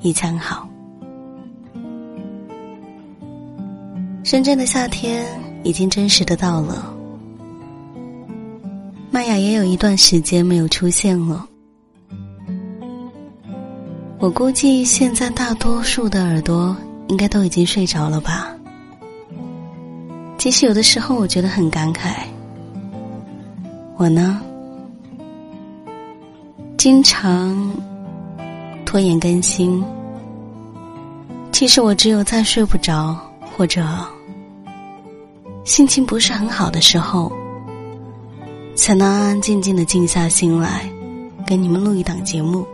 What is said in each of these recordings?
一餐好。深圳的夏天已经真实的到了，麦雅也有一段时间没有出现了。我估计现在大多数的耳朵应该都已经睡着了吧。其实有的时候我觉得很感慨，我呢，经常拖延更新。其实我只有在睡不着或者心情不是很好的时候，才能安安静静的静下心来，给你们录一档节目。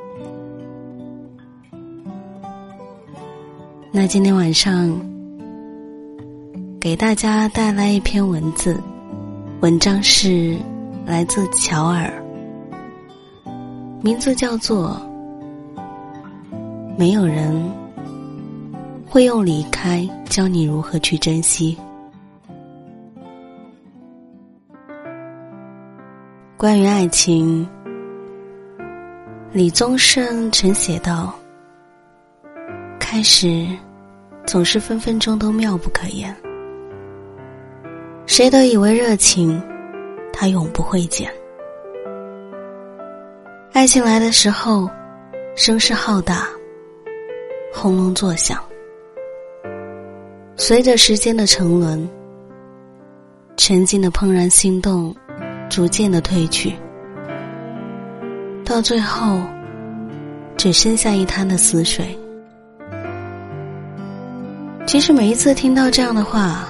那今天晚上给大家带来一篇文字，文章是来自乔尔，名字叫做《没有人》。会用离开教你如何去珍惜。关于爱情，李宗盛曾写道：“开始总是分分钟都妙不可言，谁都以为热情，它永不会减。爱情来的时候，声势浩大，轰隆作响。”随着时间的沉沦，曾经的怦然心动，逐渐的褪去，到最后，只剩下一滩的死水。其实每一次听到这样的话，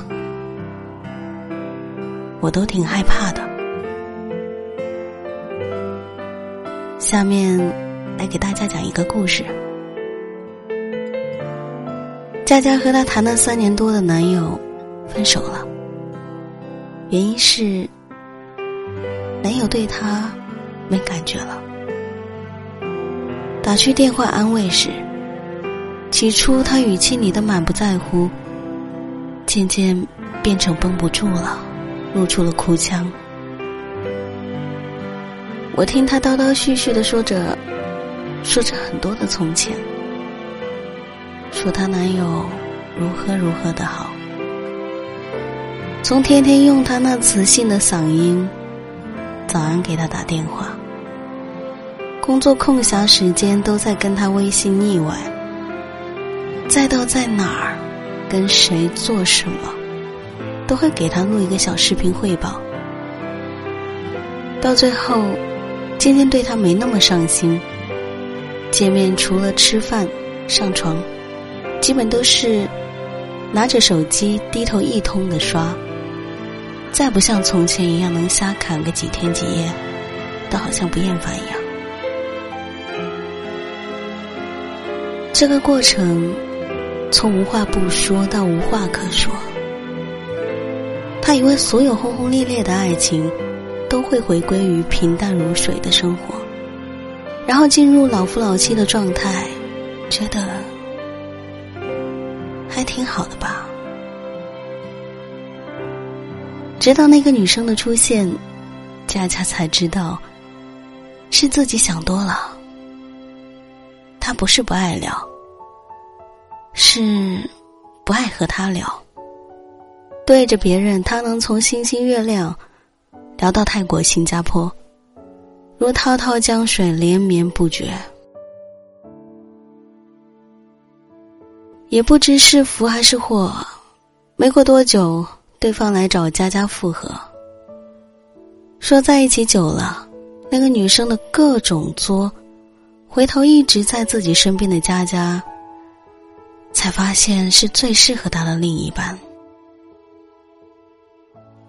我都挺害怕的。下面来给大家讲一个故事。佳佳和她谈了三年多的男友分手了，原因是男友对她没感觉了。打去电话安慰时，起初他语气里的满不在乎，渐渐变成绷不住了，露出了哭腔。我听他叨叨絮絮的说着，说着很多的从前。说她男友如何如何的好，从天天用他那磁性的嗓音早安给他打电话，工作空暇时间都在跟他微信腻歪，再到在哪儿跟谁做什么，都会给他录一个小视频汇报，到最后渐渐对他没那么上心。见面除了吃饭、上床，基本都是拿着手机低头一通的刷，再不像从前一样能瞎侃个几天几夜，都好像不厌烦一样。这个过程，从无话不说到无话可说。他以为所有轰轰烈烈的爱情，都会回归于平淡如水的生活。然后进入老夫老妻的状态，觉得还挺好的吧。直到那个女生的出现，佳佳才知道是自己想多了。他不是不爱聊，是不爱和他聊。对着别人，他能从星星月亮聊到泰国、新加坡。如滔滔江水连绵不绝，也不知是福还是祸。没过多久，对方来找佳佳复合，说在一起久了，那个女生的各种作，回头一直在自己身边的佳佳，才发现是最适合他的另一半。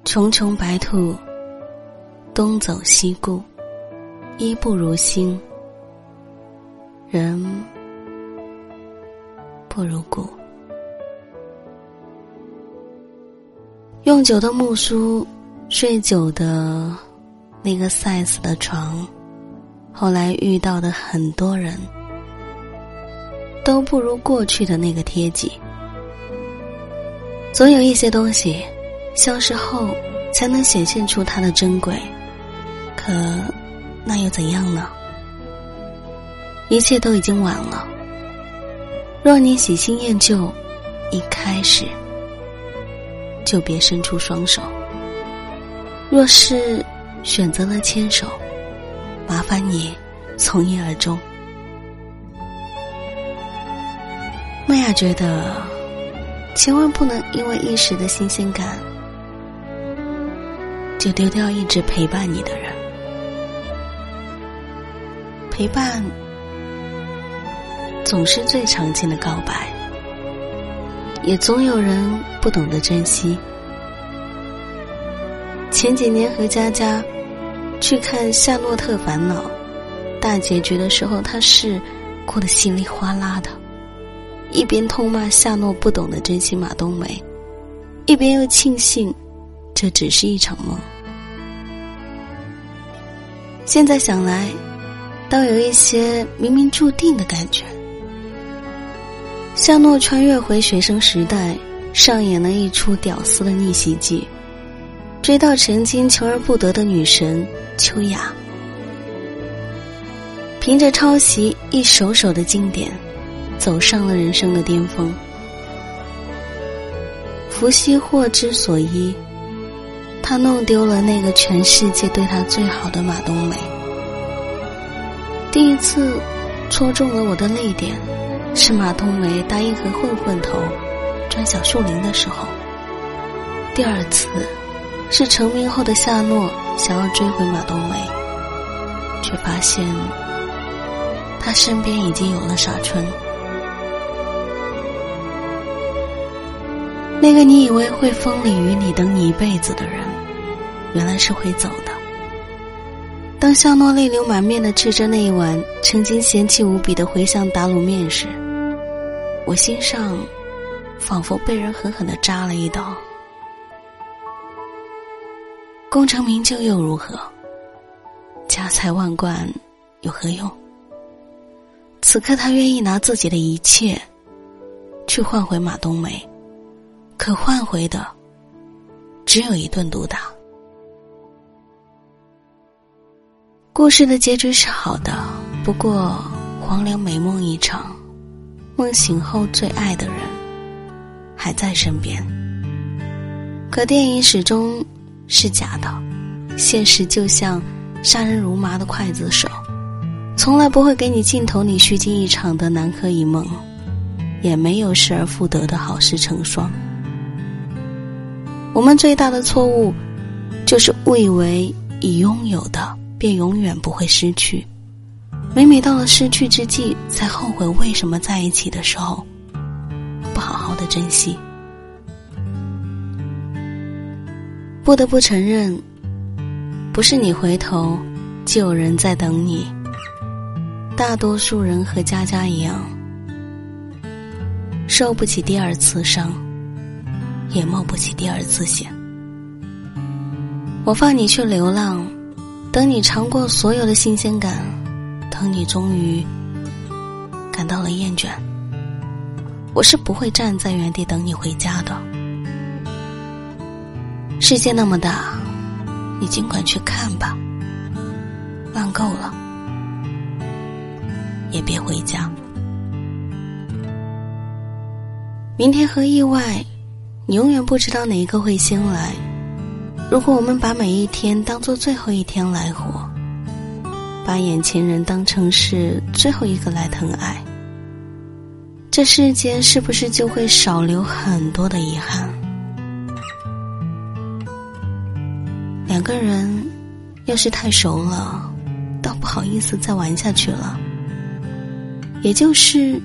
穷穷白兔，东走西顾。衣不如新，人不如故。用久的木梳，睡久的那个 size 的床，后来遇到的很多人，都不如过去的那个贴己。总有一些东西，消失后才能显现出它的珍贵，可。那又怎样呢？一切都已经晚了。若你喜新厌旧，一开始就别伸出双手；若是选择了牵手，麻烦你从一而终。麦雅觉得，千万不能因为一时的新鲜感，就丢掉一直陪伴你的人。陪伴总是最常见的告白，也总有人不懂得珍惜。前几年和佳佳去看《夏洛特烦恼》大结局的时候，他是哭得稀里哗啦的，一边痛骂夏诺不懂得珍惜马冬梅，一边又庆幸这只是一场梦。现在想来。倒有一些冥冥注定的感觉。夏诺穿越回学生时代，上演了一出屌丝的逆袭记，追到曾经求而不得的女神秋雅，凭着抄袭一首首的经典，走上了人生的巅峰。伏羲祸之所依，他弄丢了那个全世界对他最好的马冬梅。第一次戳中了我的泪点，是马冬梅答应和混混头钻小树林的时候；第二次是成名后的夏洛想要追回马冬梅，却发现他身边已经有了傻春。那个你以为会风里雨里等你一辈子的人，原来是会走的。当夏诺泪流满面的吃着那一碗曾经嫌弃无比的茴香打卤面时，我心上仿佛被人狠狠的扎了一刀。功成名就又如何？家财万贯有何用？此刻他愿意拿自己的一切去换回马冬梅，可换回的只有一顿毒打。故事的结局是好的，不过黄粱美梦一场，梦醒后最爱的人还在身边。可电影始终是假的，现实就像杀人如麻的刽子手，从来不会给你镜头里虚惊一场的南柯一梦，也没有失而复得的好事成双。我们最大的错误，就是误以为已拥有的。便永远不会失去。每每到了失去之际，才后悔为什么在一起的时候不好好的珍惜。不得不承认，不是你回头，就有人在等你。大多数人和佳佳一样，受不起第二次伤，也冒不起第二次险。我放你去流浪，等你尝过所有的新鲜感，等你终于感到了厌倦，我是不会站在原地等你回家的。世界那么大，你尽管去看吧。玩够了，也别回家。明天和意外，你永远不知道哪一个会先来。如果我们把每一天当做最后一天来活，把眼前人当成是最后一个来疼爱，这世间是不是就会少留很多的遗憾？两个人要是太熟了，倒不好意思再玩下去了。也就是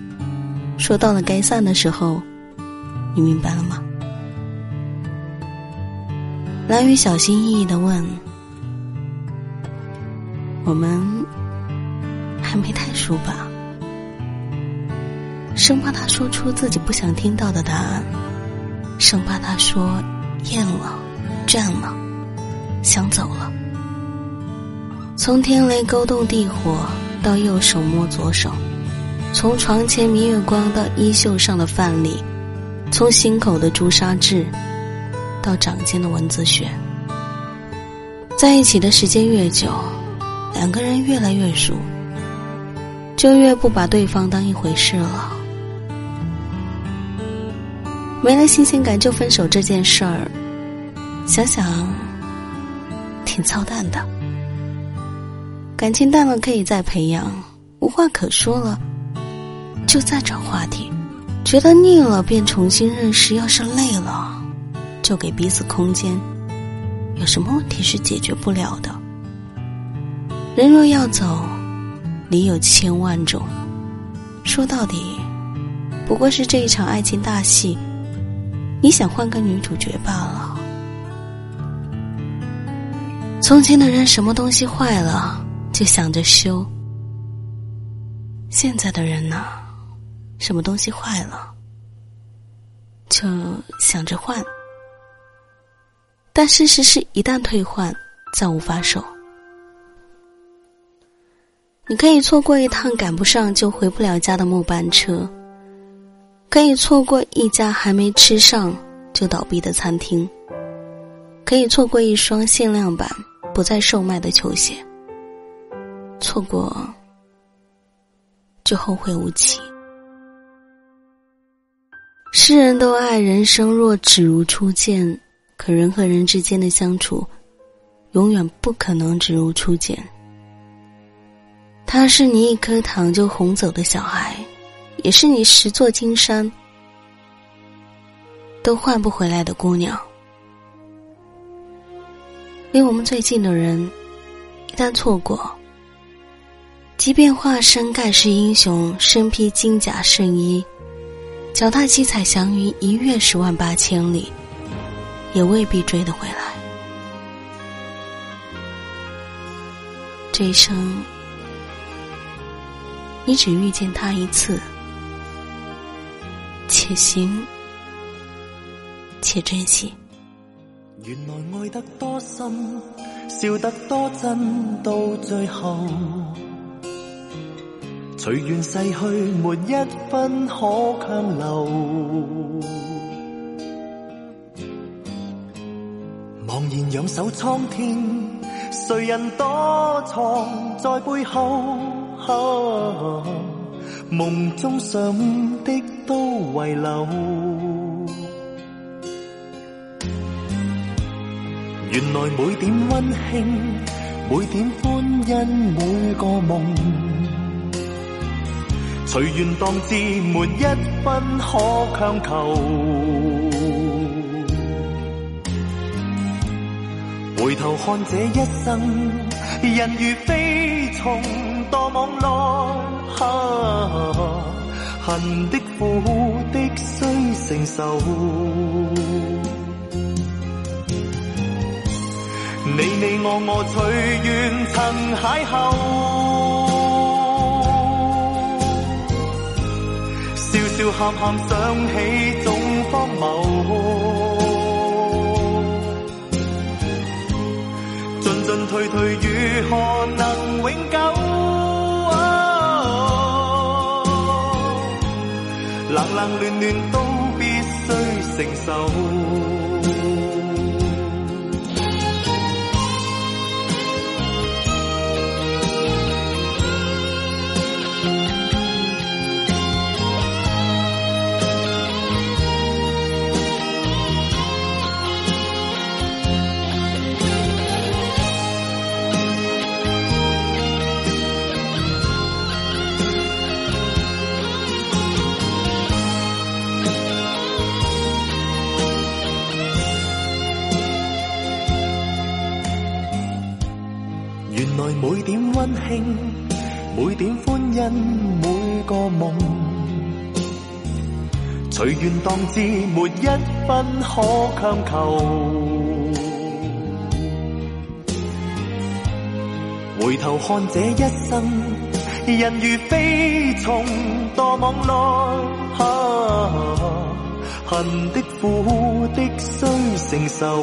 说，到了该散的时候，你明白了吗？蓝雨小心翼翼的问：“我们还没太熟吧？”生怕他说出自己不想听到的答案，生怕他说厌了、倦了。想走了，从天雷勾动地火到右手摸左手，从床前明月光到衣袖上的范例，从心口的朱砂痣到掌间的文字学，在一起的时间越久，两个人越来越熟，就越不把对方当一回事了。没了新鲜感就分手这件事儿，想想。挺操蛋的，感情淡了可以再培养，无话可说了，就再找话题；觉得腻了便重新认识，要是累了，就给彼此空间。有什么问题是解决不了的？人若要走，理有千万种。说到底，不过是这一场爱情大戏，你想换个女主角罢了。从前的人，什么东西坏了就想着修；现在的人呢，什么东西坏了就想着换。但事实是一旦退换，再无法守。你可以错过一趟赶不上就回不了家的末班车，可以错过一家还没吃上就倒闭的餐厅，可以错过一双限量版。不再售卖的球鞋，错过就后会无期。世人都爱人生若只如初见，可人和人之间的相处，永远不可能只如初见。她是你一颗糖就哄走的小孩，也是你十座金山都换不回来的姑娘。离我们最近的人，一旦错过，即便化身盖世英雄，身披金甲圣衣，脚踏七彩祥云，一跃十万八千里，也未必追得回来。这一生，你只遇见他一次，且行且珍惜。原来爱得多深，笑得多真，到最后，随缘逝去，没一分可强留。然仰首苍天，谁人躲藏在背后？梦中想的都遗留。原来每点温馨，每点欢欣，每个梦，随缘当至，没一分可强求。回头看这一生，人如飞虫堕网内，恨的苦的需承受。你你我我随缘曾邂逅，笑笑喊喊想起总荒谬，进退退如何能永久？冷冷暖暖都必须承受。每点温馨，每点欢欣，每个梦，随缘当知，没一分可强求。回头看这一生，人如飞虫堕网内，恨的苦的需承受。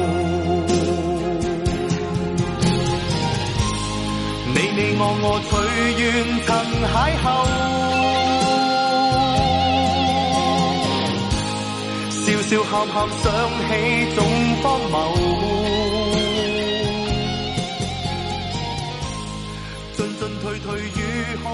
你我我随缘曾邂逅，笑笑喊喊想起总荒谬，进进退退如何？